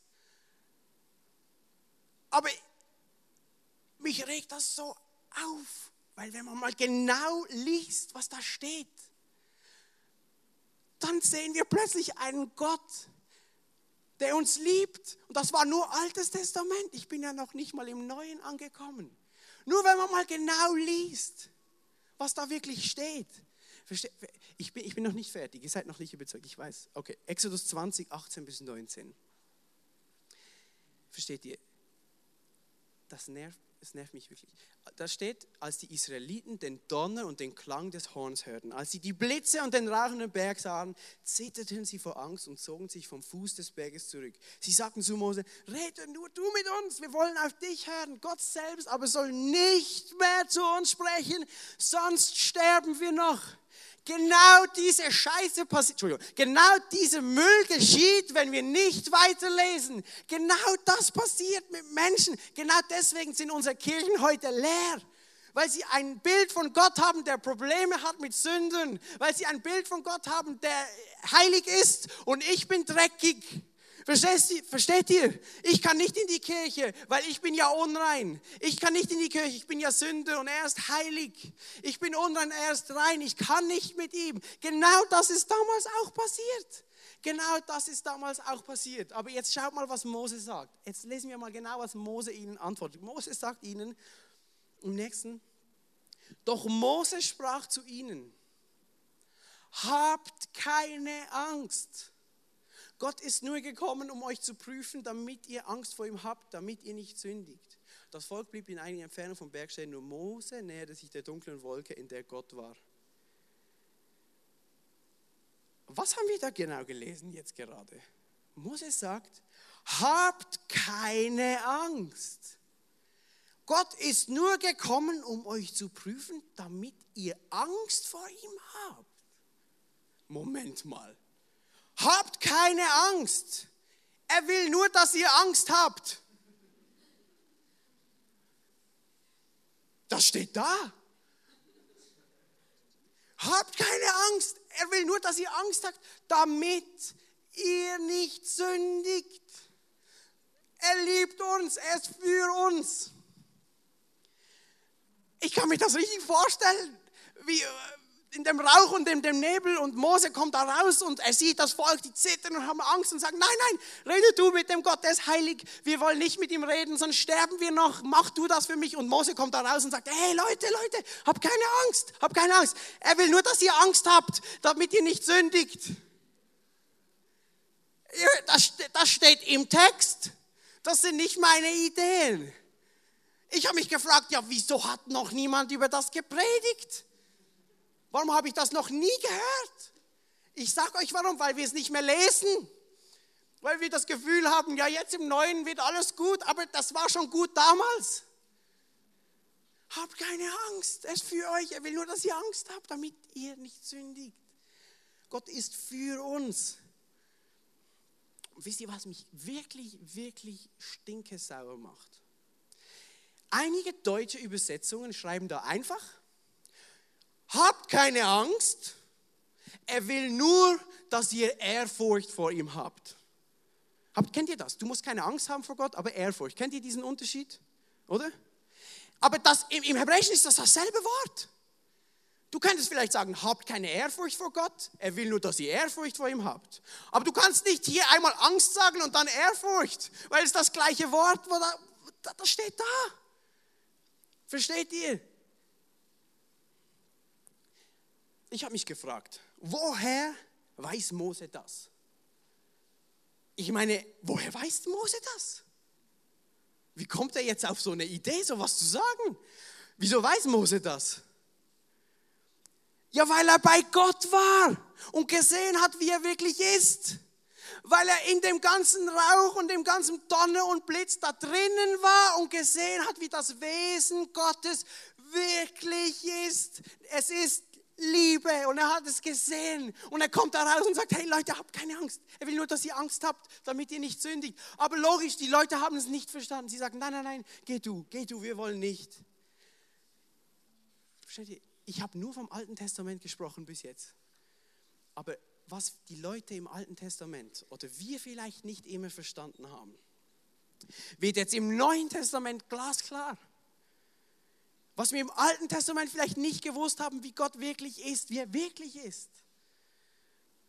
Aber mich regt das so auf, weil wenn man mal genau liest, was da steht, dann sehen wir plötzlich einen Gott, der uns liebt. Und das war nur Altes Testament. Ich bin ja noch nicht mal im Neuen angekommen. Nur wenn man mal genau liest, was da wirklich steht. Ich bin, ich bin noch nicht fertig, ihr seid noch nicht überzeugt, ich weiß. Okay, Exodus 20, 18 bis 19. Versteht ihr? Das nervt es nervt mich wirklich. Da steht, als die Israeliten den Donner und den Klang des Horns hörten, als sie die Blitze und den rauchenden Berg sahen, zitterten sie vor Angst und zogen sich vom Fuß des Berges zurück. Sie sagten zu Mose, rede nur du mit uns, wir wollen auf dich hören. Gott selbst aber soll nicht mehr zu uns sprechen, sonst sterben wir noch. Genau diese Scheiße passiert, Entschuldigung, genau dieser Müll geschieht, wenn wir nicht weiterlesen. Genau das passiert mit Menschen. Genau deswegen sind unsere Kirchen heute leer. Weil sie ein Bild von Gott haben, der Probleme hat mit Sünden. Weil sie ein Bild von Gott haben, der heilig ist und ich bin dreckig. Versteht ihr? Ich kann nicht in die Kirche, weil ich bin ja unrein. Ich kann nicht in die Kirche, ich bin ja Sünder und er ist heilig. Ich bin unrein, er ist rein. Ich kann nicht mit ihm. Genau das ist damals auch passiert. Genau das ist damals auch passiert. Aber jetzt schaut mal, was Mose sagt. Jetzt lesen wir mal genau, was Mose ihnen antwortet. Mose sagt ihnen im nächsten, doch Mose sprach zu ihnen, habt keine Angst. Gott ist nur gekommen, um euch zu prüfen, damit ihr Angst vor ihm habt, damit ihr nicht sündigt. Das Volk blieb in einiger Entfernung vom Berg stehen, nur Mose näherte sich der dunklen Wolke, in der Gott war. Was haben wir da genau gelesen jetzt gerade? Mose sagt, habt keine Angst. Gott ist nur gekommen, um euch zu prüfen, damit ihr Angst vor ihm habt. Moment mal. Habt keine Angst. Er will nur, dass ihr Angst habt. Das steht da. Habt keine Angst. Er will nur, dass ihr Angst habt, damit ihr nicht sündigt. Er liebt uns, er ist für uns. Ich kann mir das richtig vorstellen, wie, in dem Rauch und in dem Nebel und Mose kommt da raus und er sieht das Volk, die zittern und haben Angst und sagen, nein, nein, rede du mit dem Gott, der ist heilig, wir wollen nicht mit ihm reden, sonst sterben wir noch, mach du das für mich. Und Mose kommt da raus und sagt, hey Leute, Leute, hab keine Angst, hab keine Angst. Er will nur, dass ihr Angst habt, damit ihr nicht sündigt. Das, das steht im Text, das sind nicht meine Ideen. Ich habe mich gefragt, ja, wieso hat noch niemand über das gepredigt? Warum habe ich das noch nie gehört? Ich sage euch warum, weil wir es nicht mehr lesen. Weil wir das Gefühl haben, ja jetzt im Neuen wird alles gut, aber das war schon gut damals. Habt keine Angst, er ist für euch. Er will nur, dass ihr Angst habt, damit ihr nicht sündigt. Gott ist für uns. Und wisst ihr, was mich wirklich, wirklich stinkesauer macht? Einige deutsche Übersetzungen schreiben da einfach, Habt keine Angst. Er will nur, dass ihr Ehrfurcht vor ihm habt. habt. Kennt ihr das? Du musst keine Angst haben vor Gott, aber Ehrfurcht. Kennt ihr diesen Unterschied? Oder? Aber das, im, Hebräischen ist das dasselbe Wort. Du könntest vielleicht sagen, habt keine Ehrfurcht vor Gott. Er will nur, dass ihr Ehrfurcht vor ihm habt. Aber du kannst nicht hier einmal Angst sagen und dann Ehrfurcht, weil es das gleiche Wort, wo da, das steht da. Versteht ihr? Ich habe mich gefragt, woher weiß Mose das? Ich meine, woher weiß Mose das? Wie kommt er jetzt auf so eine Idee, sowas zu sagen? Wieso weiß Mose das? Ja, weil er bei Gott war und gesehen hat, wie er wirklich ist. Weil er in dem ganzen Rauch und dem ganzen Donner und Blitz da drinnen war und gesehen hat, wie das Wesen Gottes wirklich ist. Es ist Liebe und er hat es gesehen und er kommt da raus und sagt, hey Leute, habt keine Angst. Er will nur, dass ihr Angst habt, damit ihr nicht sündigt. Aber logisch, die Leute haben es nicht verstanden. Sie sagen, nein, nein, nein, geh du, geh du, wir wollen nicht. Versteht ihr? Ich habe nur vom Alten Testament gesprochen bis jetzt. Aber was die Leute im Alten Testament oder wir vielleicht nicht immer verstanden haben, wird jetzt im Neuen Testament glasklar. Was wir im Alten Testament vielleicht nicht gewusst haben, wie Gott wirklich ist, wie er wirklich ist.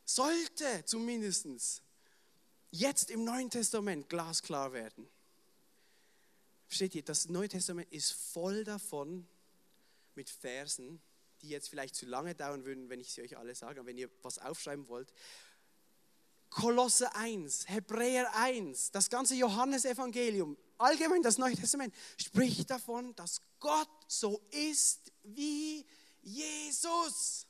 Sollte zumindest jetzt im Neuen Testament glasklar werden. Versteht ihr, das Neue Testament ist voll davon mit Versen, die jetzt vielleicht zu lange dauern würden, wenn ich sie euch alle sage, aber wenn ihr was aufschreiben wollt. Kolosse 1, Hebräer 1, das ganze Johannesevangelium, allgemein das Neue Testament, spricht davon, dass Gott so ist wie Jesus.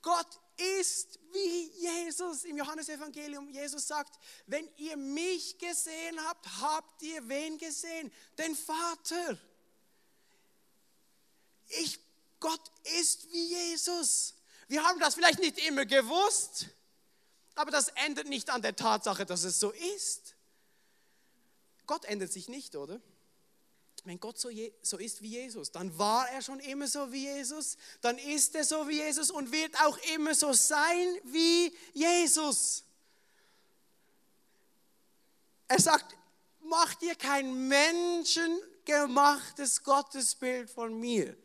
Gott ist wie Jesus im Johannesevangelium. Jesus sagt, wenn ihr mich gesehen habt, habt ihr wen gesehen? Den Vater. Ich, Gott ist wie Jesus. Wir haben das vielleicht nicht immer gewusst, aber das ändert nicht an der Tatsache, dass es so ist. Gott ändert sich nicht, oder? Wenn Gott so, so, ist wie Jesus, dann war er schon immer so wie Jesus, dann ist er so wie Jesus und wird auch immer so sein wie Jesus. Er sagt, mach dir kein menschengemachtes Gottesbild von mir.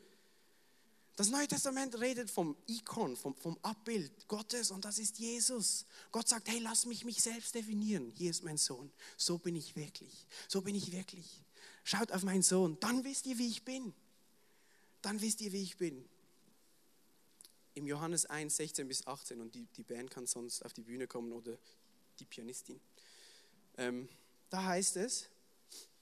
Das Neue Testament redet vom Ikon, vom, vom Abbild Gottes und das ist Jesus. Gott sagt, hey, lass mich mich selbst definieren. Hier ist mein Sohn. So bin ich wirklich. So bin ich wirklich. Schaut auf meinen Sohn. Dann wisst ihr, wie ich bin. Dann wisst ihr, wie ich bin. Im Johannes 1, 16 bis 18 und die, die Band kann sonst auf die Bühne kommen oder die Pianistin. Ähm, da heißt es,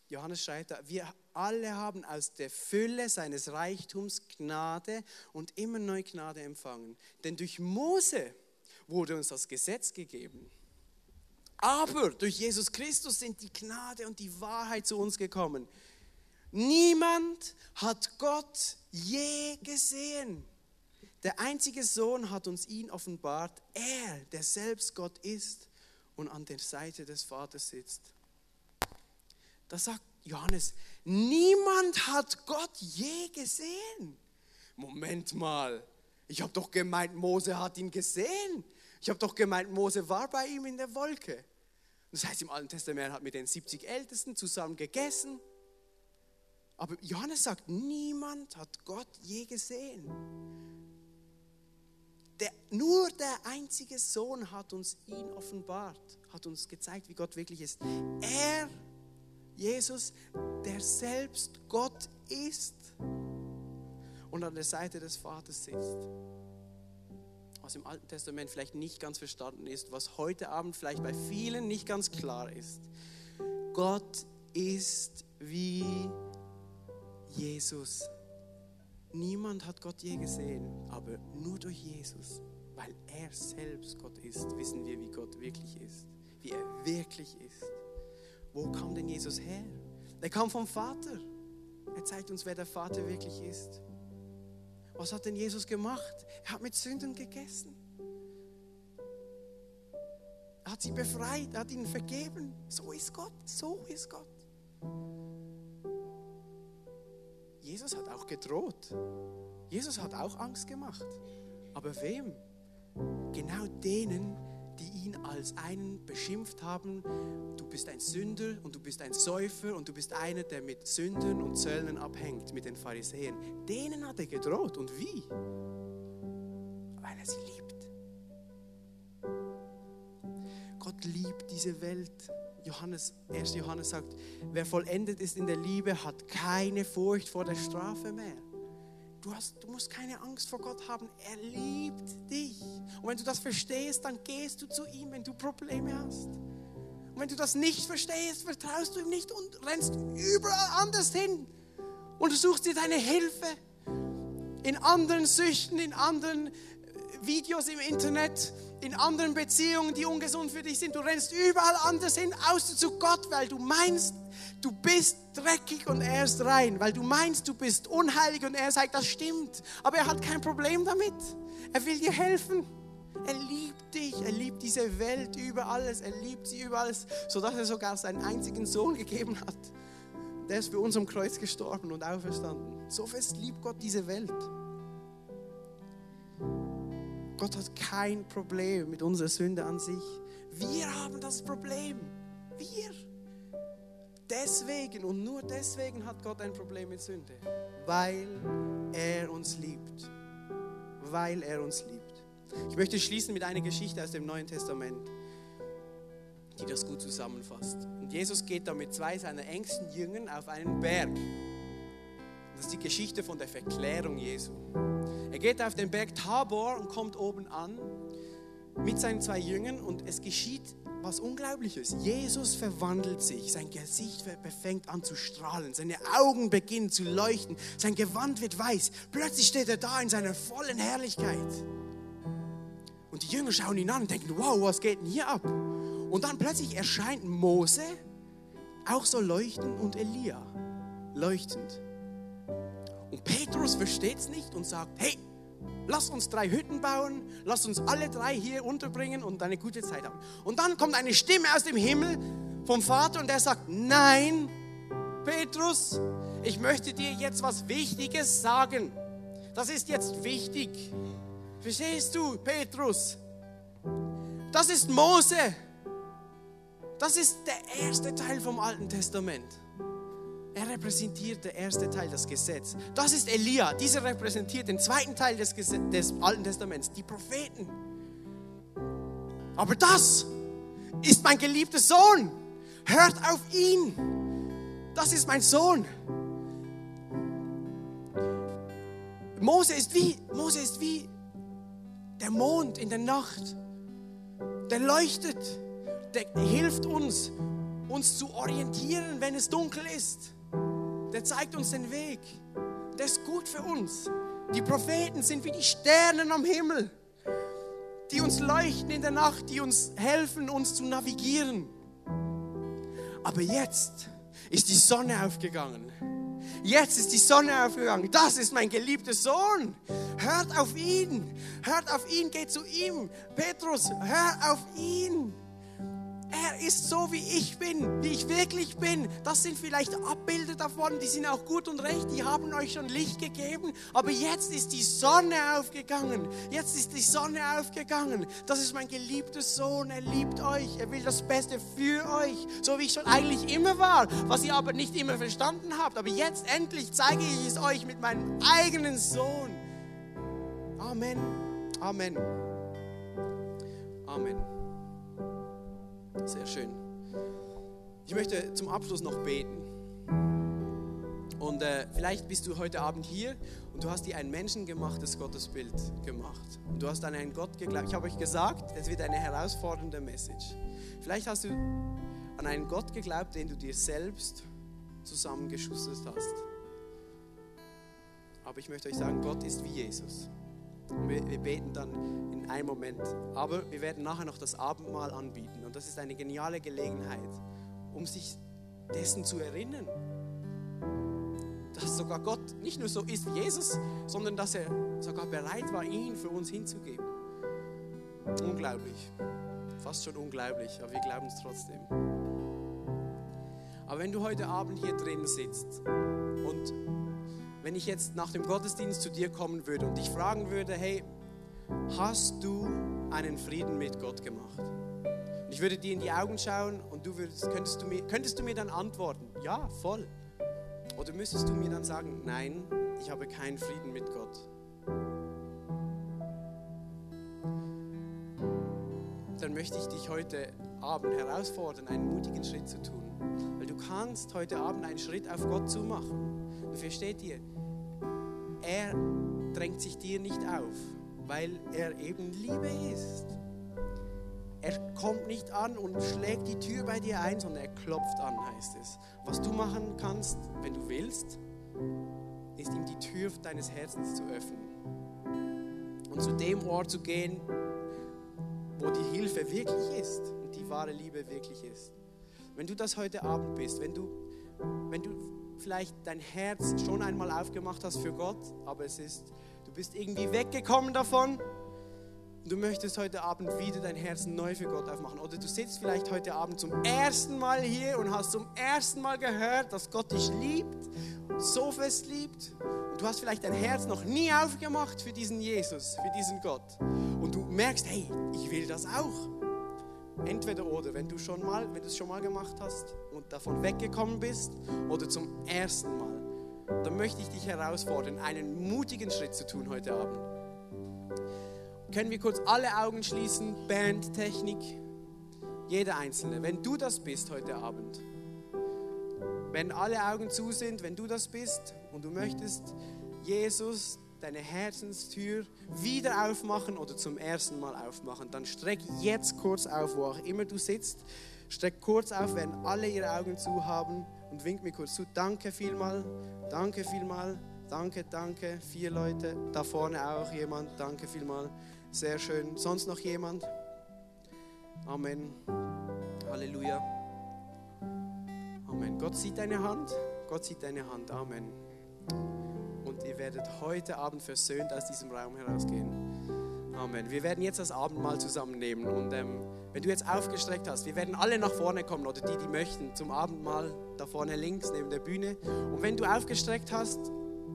Johannes schreibt da, wir alle haben aus der Fülle seines Reichtums Gnade und immer neu Gnade empfangen. Denn durch Mose wurde uns das Gesetz gegeben. Aber durch Jesus Christus sind die Gnade und die Wahrheit zu uns gekommen. Niemand hat Gott je gesehen. Der einzige Sohn hat uns ihn offenbart. Er, der selbst Gott ist und an der Seite des Vaters sitzt. Da sagt Johannes, niemand hat Gott je gesehen. Moment mal, ich habe doch gemeint, Mose hat ihn gesehen. Ich habe doch gemeint, Mose war bei ihm in der Wolke. Das heißt, im Alten Testament hat mit den 70 Ältesten zusammen gegessen. Aber Johannes sagt, niemand hat Gott je gesehen. Der, nur der einzige Sohn hat uns ihn offenbart, hat uns gezeigt, wie Gott wirklich ist. Er Jesus, der selbst Gott ist und an der Seite des Vaters sitzt. Was im Alten Testament vielleicht nicht ganz verstanden ist, was heute Abend vielleicht bei vielen nicht ganz klar ist. Gott ist wie Jesus. Niemand hat Gott je gesehen, aber nur durch Jesus, weil er selbst Gott ist, wissen wir, wie Gott wirklich ist, wie er wirklich ist. Wo kam denn Jesus her? Er kam vom Vater. Er zeigt uns, wer der Vater wirklich ist. Was hat denn Jesus gemacht? Er hat mit Sünden gegessen. Er hat sie befreit, er hat ihnen vergeben. So ist Gott, so ist Gott. Jesus hat auch gedroht. Jesus hat auch Angst gemacht. Aber wem? Genau denen, die ihn als einen beschimpft haben, du bist ein Sünder und du bist ein Säufer und du bist einer, der mit Sündern und Zöllnern abhängt, mit den Pharisäern. Denen hat er gedroht. Und wie? Weil er sie liebt. Gott liebt diese Welt. Johannes, 1. Johannes sagt, wer vollendet ist in der Liebe, hat keine Furcht vor der Strafe mehr. Du, hast, du musst keine Angst vor Gott haben. Er liebt dich. Und wenn du das verstehst, dann gehst du zu ihm, wenn du Probleme hast. Und wenn du das nicht verstehst, vertraust du ihm nicht und rennst überall anders hin. Und du suchst dir deine Hilfe in anderen Süchten, in anderen Videos im Internet, in anderen Beziehungen, die ungesund für dich sind. Du rennst überall anders hin, außer zu Gott, weil du meinst, du bist dreckig und er ist rein, weil du meinst, du bist unheilig und er sagt, das stimmt. Aber er hat kein Problem damit. Er will dir helfen. Er liebt dich, er liebt diese Welt über alles, er liebt sie über alles, sodass er sogar seinen einzigen Sohn gegeben hat. Der ist für uns am Kreuz gestorben und auferstanden. So fest liebt Gott diese Welt. Gott hat kein Problem mit unserer Sünde an sich. Wir haben das Problem. Wir. Deswegen und nur deswegen hat Gott ein Problem mit Sünde. Weil er uns liebt. Weil er uns liebt. Ich möchte schließen mit einer Geschichte aus dem Neuen Testament. die das gut zusammenfasst. Und Jesus geht da mit zwei seiner engsten Jüngern auf einen Berg. Das ist die Geschichte von der Verklärung Jesu. Er geht auf den Berg Tabor und kommt oben an mit seinen zwei Jüngern und es geschieht was Unglaubliches. Jesus verwandelt sich, sein Gesicht fängt an zu strahlen, seine Augen beginnen zu leuchten, sein Gewand wird weiß. Plötzlich steht er da in seiner vollen Herrlichkeit. Und die Jünger schauen ihn an und denken, wow, was geht denn hier ab? Und dann plötzlich erscheint Mose auch so leuchtend und Elia leuchtend. Und Petrus versteht es nicht und sagt, hey, lass uns drei Hütten bauen, lass uns alle drei hier unterbringen und eine gute Zeit haben. Und dann kommt eine Stimme aus dem Himmel vom Vater und der sagt, nein, Petrus, ich möchte dir jetzt was Wichtiges sagen. Das ist jetzt wichtig. Verstehst du, Petrus? Das ist Mose. Das ist der erste Teil vom Alten Testament. Er repräsentiert der erste Teil, das Gesetz. Das ist Elia. Dieser repräsentiert den zweiten Teil des, Gesetz, des Alten Testaments, die Propheten. Aber das ist mein geliebter Sohn. Hört auf ihn. Das ist mein Sohn. Mose ist wie, Mose ist wie der Mond in der Nacht. Der leuchtet. Der hilft uns, uns zu orientieren, wenn es dunkel ist der zeigt uns den Weg. Der ist gut für uns. Die Propheten sind wie die Sterne am Himmel, die uns leuchten in der Nacht, die uns helfen, uns zu navigieren. Aber jetzt ist die Sonne aufgegangen. Jetzt ist die Sonne aufgegangen. Das ist mein geliebter Sohn. Hört auf ihn. Hört auf ihn. Geht zu ihm. Petrus, hör auf ihn. Er ist so, wie ich bin, wie ich wirklich bin. Das sind vielleicht Abbilder davon, die sind auch gut und recht, die haben euch schon Licht gegeben. Aber jetzt ist die Sonne aufgegangen. Jetzt ist die Sonne aufgegangen. Das ist mein geliebter Sohn. Er liebt euch. Er will das Beste für euch. So wie ich schon eigentlich immer war, was ihr aber nicht immer verstanden habt. Aber jetzt endlich zeige ich es euch mit meinem eigenen Sohn. Amen. Amen. Amen. Sehr schön. Ich möchte zum Abschluss noch beten. Und äh, vielleicht bist du heute Abend hier und du hast dir ein menschengemachtes Gottesbild gemacht. Und du hast an einen Gott geglaubt. Ich habe euch gesagt, es wird eine herausfordernde Message. Vielleicht hast du an einen Gott geglaubt, den du dir selbst zusammengeschustert hast. Aber ich möchte euch sagen, Gott ist wie Jesus. Wir, wir, beten dann in einem Moment. Aber wir werden nachher noch das Abendmahl anbieten. Und das ist eine geniale Gelegenheit, um sich dessen zu erinnern. Dass sogar Gott nicht nur so ist wie Jesus, sondern dass er sogar bereit war, ihn für uns hinzugeben. Unglaublich. Fast schon unglaublich, aber wir glauben es trotzdem. Aber wenn du heute Abend hier drin sitzt und wenn ich jetzt nach dem Gottesdienst zu dir kommen würde und dich fragen würde, hey, hast du einen Frieden mit Gott gemacht? Ich würde dir in die Augen schauen und du würdest, könntest, du mir, könntest du mir dann antworten, ja, voll. Oder müsstest du mir dann sagen, nein, ich habe keinen Frieden mit Gott. Dann möchte ich dich heute Abend herausfordern, einen mutigen Schritt zu tun. Weil du kannst heute Abend einen Schritt auf Gott zu machen. Und versteht ihr, er drängt sich dir nicht auf, weil er eben Liebe ist. Er kommt nicht an und schlägt die Tür bei dir ein, sondern er klopft an, heißt es. Was du machen kannst, wenn du willst, ist ihm die Tür deines Herzens zu öffnen. Und zu dem Ort zu gehen, wo die Hilfe wirklich ist und die wahre Liebe wirklich ist. Wenn du das heute Abend bist, wenn du, wenn du vielleicht dein Herz schon einmal aufgemacht hast für Gott, aber es ist, du bist irgendwie weggekommen davon. Du möchtest heute Abend wieder dein Herz neu für Gott aufmachen. Oder du sitzt vielleicht heute Abend zum ersten Mal hier und hast zum ersten Mal gehört, dass Gott dich liebt, so fest liebt. Und du hast vielleicht dein Herz noch nie aufgemacht für diesen Jesus, für diesen Gott. Und du merkst, hey, ich will das auch. Entweder oder, wenn du schon mal, wenn du es schon mal gemacht hast und davon weggekommen bist oder zum ersten Mal, dann möchte ich dich herausfordern, einen mutigen Schritt zu tun heute Abend. Können wir kurz alle Augen schließen? Bandtechnik. Jeder Einzelne. Wenn du das bist heute Abend, wenn alle Augen zu sind, wenn du das bist und du möchtest Jesus deine Herzenstür wieder aufmachen oder zum ersten Mal aufmachen, dann streck jetzt kurz auf, wo auch immer du sitzt. Streck kurz auf, wenn alle ihre Augen zu haben und wink mir kurz zu. Danke vielmal, danke vielmal, danke, danke. Vier Leute, da vorne auch jemand, danke vielmal. Sehr schön. Sonst noch jemand? Amen. Halleluja. Amen. Gott sieht deine Hand. Gott sieht deine Hand. Amen. Und ihr werdet heute Abend versöhnt aus diesem Raum herausgehen. Amen. Wir werden jetzt das Abendmahl zusammennehmen. Und ähm, wenn du jetzt aufgestreckt hast, wir werden alle nach vorne kommen oder die, die möchten, zum Abendmahl da vorne links neben der Bühne. Und wenn du aufgestreckt hast,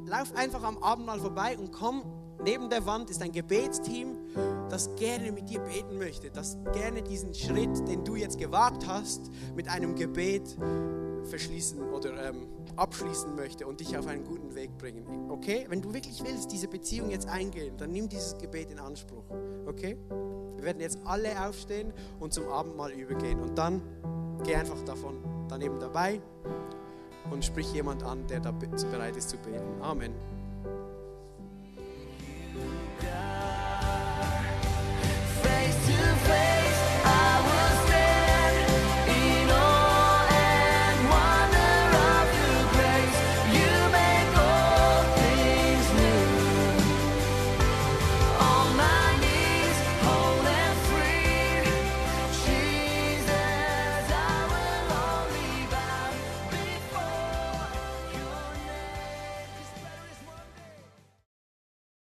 lauf einfach am Abendmahl vorbei und komm. Neben der Wand ist ein Gebetsteam, das gerne mit dir beten möchte, das gerne diesen Schritt, den du jetzt gewagt hast, mit einem Gebet verschließen oder ähm, abschließen möchte und dich auf einen guten Weg bringen. Okay? Wenn du wirklich willst, diese Beziehung jetzt eingehen, dann nimm dieses Gebet in Anspruch. Okay? Wir werden jetzt alle aufstehen und zum Abendmahl übergehen. Und dann geh einfach davon daneben dabei und sprich jemand an, der da bereit ist zu beten. Amen.